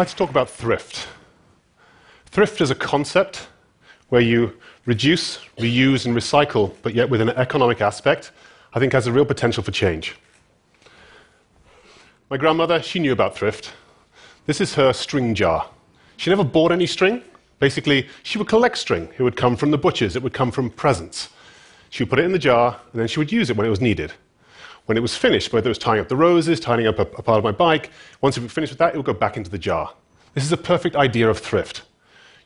like to talk about thrift. Thrift is a concept where you reduce, reuse, and recycle, but yet with an economic aspect, I think has a real potential for change. My grandmother, she knew about thrift. This is her string jar. She never bought any string. Basically, she would collect string. It would come from the butchers, it would come from presents. She would put it in the jar, and then she would use it when it was needed. When it was finished, whether it was tying up the roses, tying up a, a part of my bike, once it was finished with that, it would go back into the jar. This is a perfect idea of thrift.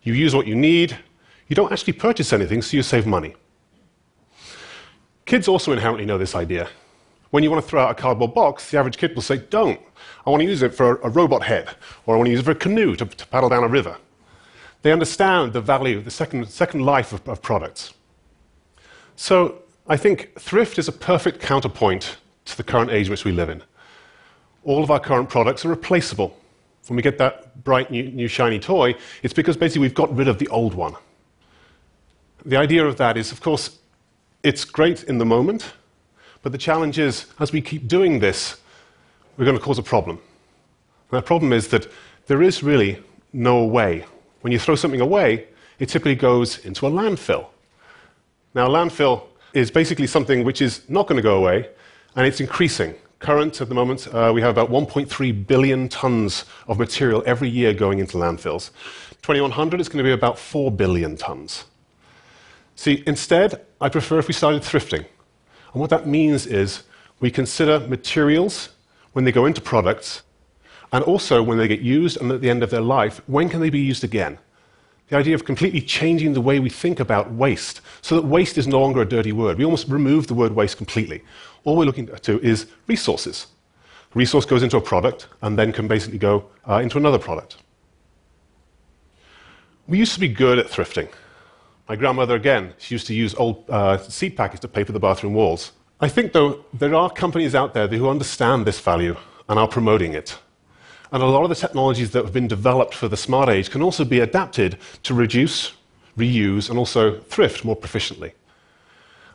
You use what you need, you don't actually purchase anything, so you save money. Kids also inherently know this idea. When you want to throw out a cardboard box, the average kid will say, Don't. I want to use it for a robot head, or I want to use it for a canoe to, to paddle down a river. They understand the value, of the second, second life of, of products. So I think thrift is a perfect counterpoint to the current age which we live in. All of our current products are replaceable. When we get that bright new, new shiny toy, it's because basically we've got rid of the old one. The idea of that is, of course, it's great in the moment, but the challenge is, as we keep doing this, we're going to cause a problem. And that problem is that there is really no way. When you throw something away, it typically goes into a landfill. Now, a landfill is basically something which is not going to go away, and it's increasing. Current at the moment, uh, we have about 1.3 billion tons of material every year going into landfills. 2100 is going to be about 4 billion tons. See, instead, I prefer if we started thrifting. And what that means is we consider materials when they go into products, and also when they get used and at the end of their life, when can they be used again? The idea of completely changing the way we think about waste so that waste is no longer a dirty word. We almost remove the word waste completely. All we're looking to is resources. resource goes into a product and then can basically go uh, into another product. We used to be good at thrifting. My grandmother, again, she used to use old uh, seed packets to paper the bathroom walls. I think, though, there are companies out there who understand this value and are promoting it. And a lot of the technologies that have been developed for the smart age can also be adapted to reduce, reuse, and also thrift more proficiently.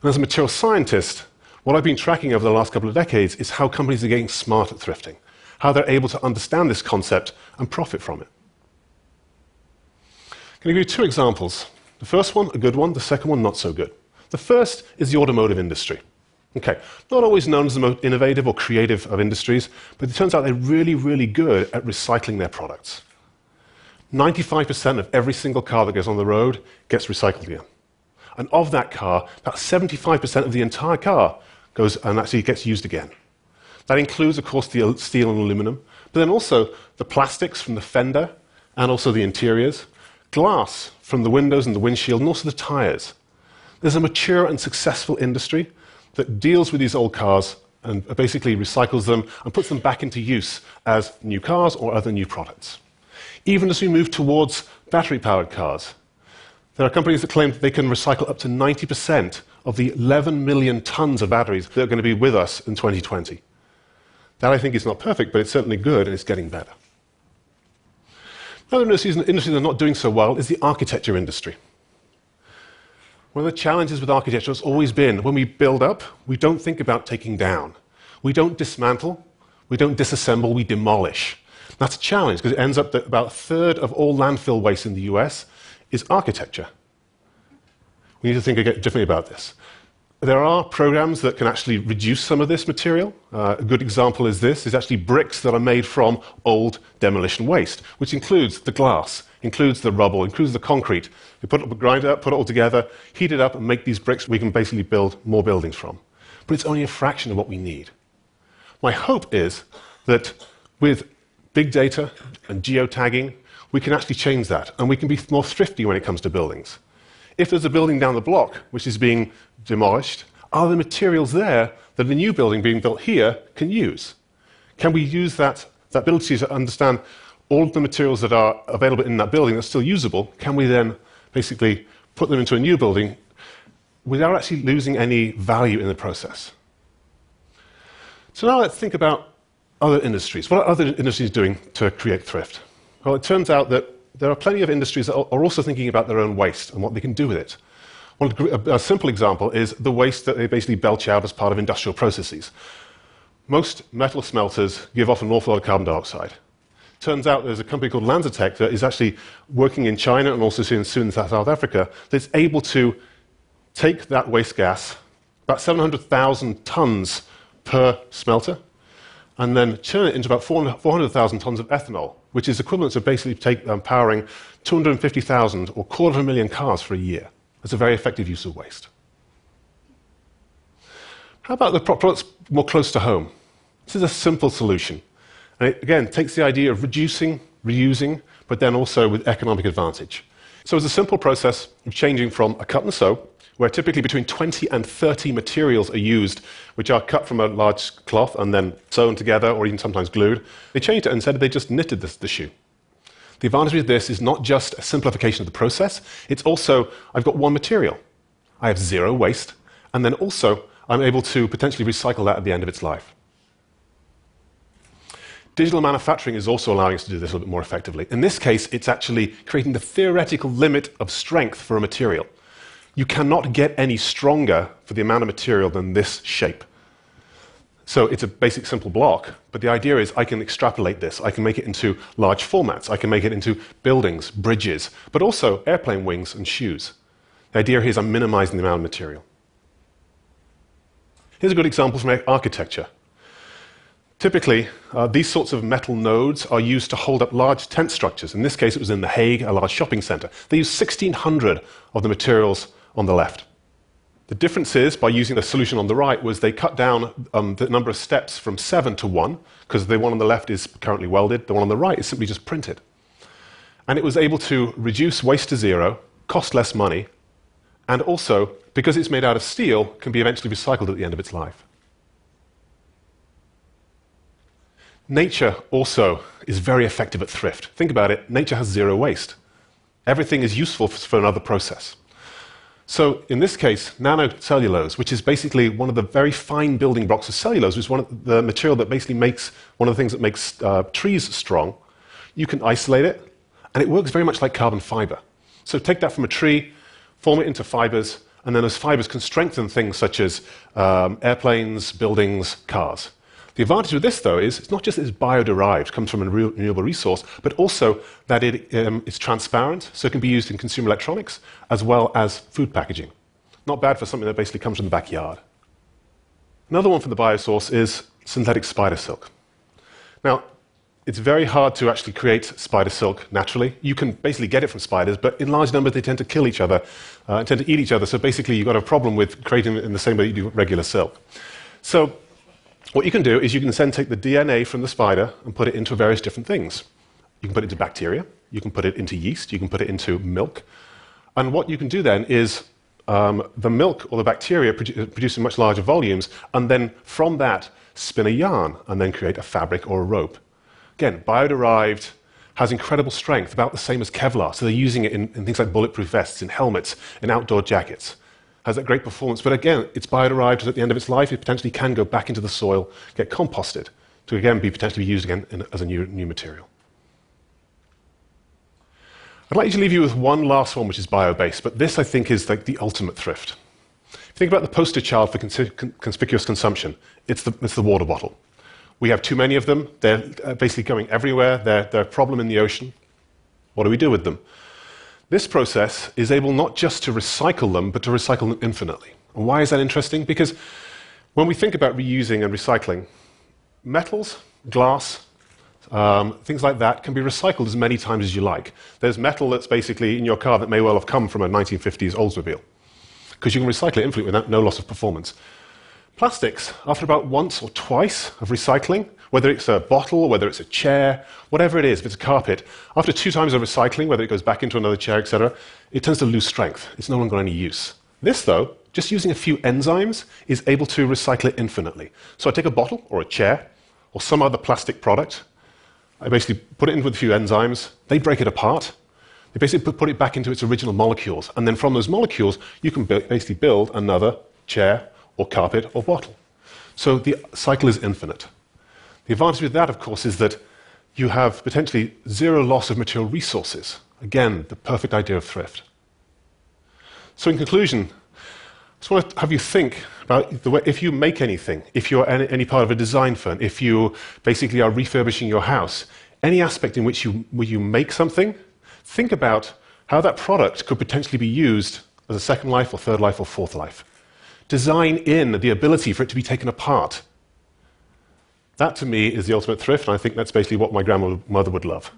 And as a material scientist, what I've been tracking over the last couple of decades is how companies are getting smart at thrifting, how they're able to understand this concept and profit from it. To give you two examples the first one, a good one, the second one, not so good. The first is the automotive industry. Okay, not always known as the most innovative or creative of industries, but it turns out they're really, really good at recycling their products. 95% of every single car that goes on the road gets recycled again. And of that car, about 75% of the entire car goes and actually gets used again. That includes, of course, the steel and aluminum, but then also the plastics from the fender and also the interiors, glass from the windows and the windshield, and also the tires. There's a mature and successful industry that deals with these old cars and basically recycles them and puts them back into use as new cars or other new products. Even as we move towards battery powered cars, there are companies that claim that they can recycle up to 90% of the 11 million tons of batteries that are going to be with us in 2020. That I think is not perfect, but it's certainly good and it's getting better. Another industry, industry that's not doing so well is the architecture industry. One of the challenges with architecture has always been when we build up, we don't think about taking down. We don't dismantle, we don't disassemble, we demolish. That's a challenge because it ends up that about a third of all landfill waste in the US is architecture. We need to think differently about this. There are programs that can actually reduce some of this material. Uh, a good example is this, is actually bricks that are made from old demolition waste, which includes the glass, includes the rubble, includes the concrete. We put it, grind it up, put it all together, heat it up, and make these bricks we can basically build more buildings from. But it's only a fraction of what we need. My hope is that with big data and geotagging, we can actually change that, and we can be more thrifty when it comes to buildings. If there's a building down the block which is being demolished, are the materials there that a new building being built here can use? Can we use that, that ability to understand all of the materials that are available in that building that's still usable? Can we then basically put them into a new building without actually losing any value in the process? So now let's think about other industries. What are other industries doing to create thrift? Well, it turns out that there are plenty of industries that are also thinking about their own waste and what they can do with it. One, a, simple example is the waste that they basically belch out as part of industrial processes. Most metal smelters give off an awful lot of carbon dioxide. Turns out there's a company called LanzaTech that is actually working in China and also soon, in South Africa that's able to take that waste gas, about 700,000 tons per smelter, and then turn it into about 400,000 tons of ethanol, which is equivalent to basically take, um, powering 250,000 or quarter of a million cars for a year. That's a very effective use of waste. How about the products more close to home? This is a simple solution. And it, again, takes the idea of reducing, reusing, but then also with economic advantage. So it's a simple process of changing from a cut and sew, where typically between 20 and 30 materials are used, which are cut from a large cloth and then sewn together or even sometimes glued. They changed it and said they just knitted this, the shoe. The advantage of this is not just a simplification of the process, it's also I've got one material. I have zero waste, and then also I'm able to potentially recycle that at the end of its life. Digital manufacturing is also allowing us to do this a little bit more effectively. In this case, it's actually creating the theoretical limit of strength for a material. You cannot get any stronger for the amount of material than this shape. So it's a basic simple block, but the idea is I can extrapolate this. I can make it into large formats. I can make it into buildings, bridges, but also airplane wings and shoes. The idea here is I'm minimizing the amount of material. Here's a good example from architecture. Typically, uh, these sorts of metal nodes are used to hold up large tent structures. In this case, it was in The Hague, a large shopping center. They used 1,600 of the materials on the left. The difference is, by using the solution on the right, was they cut down um, the number of steps from seven to one, because the one on the left is currently welded, the one on the right is simply just printed. And it was able to reduce waste to zero, cost less money, and also, because it's made out of steel, can be eventually recycled at the end of its life. Nature also is very effective at thrift. Think about it nature has zero waste. Everything is useful for another process. So, in this case, nanocellulose, which is basically one of the very fine building blocks of cellulose, which is one of the material that basically makes one of the things that makes uh, trees strong, you can isolate it, and it works very much like carbon fiber. So, take that from a tree, form it into fibers, and then those fibers can strengthen things such as um, airplanes, buildings, cars. The advantage of this, though, is it's not just that it's bio-derived, comes from a renewable resource, but also that it um, is transparent, so it can be used in consumer electronics as well as food packaging. Not bad for something that basically comes from the backyard. Another one from the biosource is synthetic spider silk. Now, it's very hard to actually create spider silk naturally. You can basically get it from spiders, but in large numbers they tend to kill each other, uh, tend to eat each other. So basically, you've got a problem with creating it in the same way you do regular silk. So what you can do is you can then take the DNA from the spider and put it into various different things. You can put it into bacteria, you can put it into yeast, you can put it into milk. And what you can do then is um, the milk or the bacteria produ- produce in much larger volumes, and then from that spin a yarn and then create a fabric or a rope. Again, bio-derived has incredible strength, about the same as Kevlar. So they're using it in, in things like bulletproof vests, in helmets, in outdoor jackets has that great performance. But again, it's bioderived at the end of its life. It potentially can go back into the soil, get composted, to again be potentially used again in, as a new, new material. I'd like to leave you with one last one, which is bio-based, but this I think is like the ultimate thrift. If you think about the poster child for conspicuous consumption, it's the, it's the water bottle. We have too many of them. They're uh, basically going everywhere. They're, they're a problem in the ocean. What do we do with them? This process is able not just to recycle them, but to recycle them infinitely. And why is that interesting? Because when we think about reusing and recycling, metals, glass, um, things like that can be recycled as many times as you like. There's metal that's basically in your car that may well have come from a 1950s Oldsmobile, because you can recycle it infinitely without no loss of performance. Plastics, after about once or twice of recycling, whether it's a bottle, whether it's a chair, whatever it is, if it's a carpet, after two times of recycling, whether it goes back into another chair, etc., it tends to lose strength. It's no longer any use. This, though, just using a few enzymes, is able to recycle it infinitely. So I take a bottle or a chair or some other plastic product, I basically put it in with a few enzymes, they break it apart, they basically put it back into its original molecules, and then from those molecules, you can basically build another chair or carpet or bottle. So the cycle is infinite. The advantage with that, of course, is that you have potentially zero loss of material resources. Again, the perfect idea of thrift. So, in conclusion, I just want to have you think about the way if you make anything, if you're any, part of a design firm, if you basically are refurbishing your house, any aspect in which you, where you make something, think about how that product could potentially be used as a second life or third life or fourth life. Design in the ability for it to be taken apart, that to me is the ultimate thrift, and I think that's basically what my grandmother would love.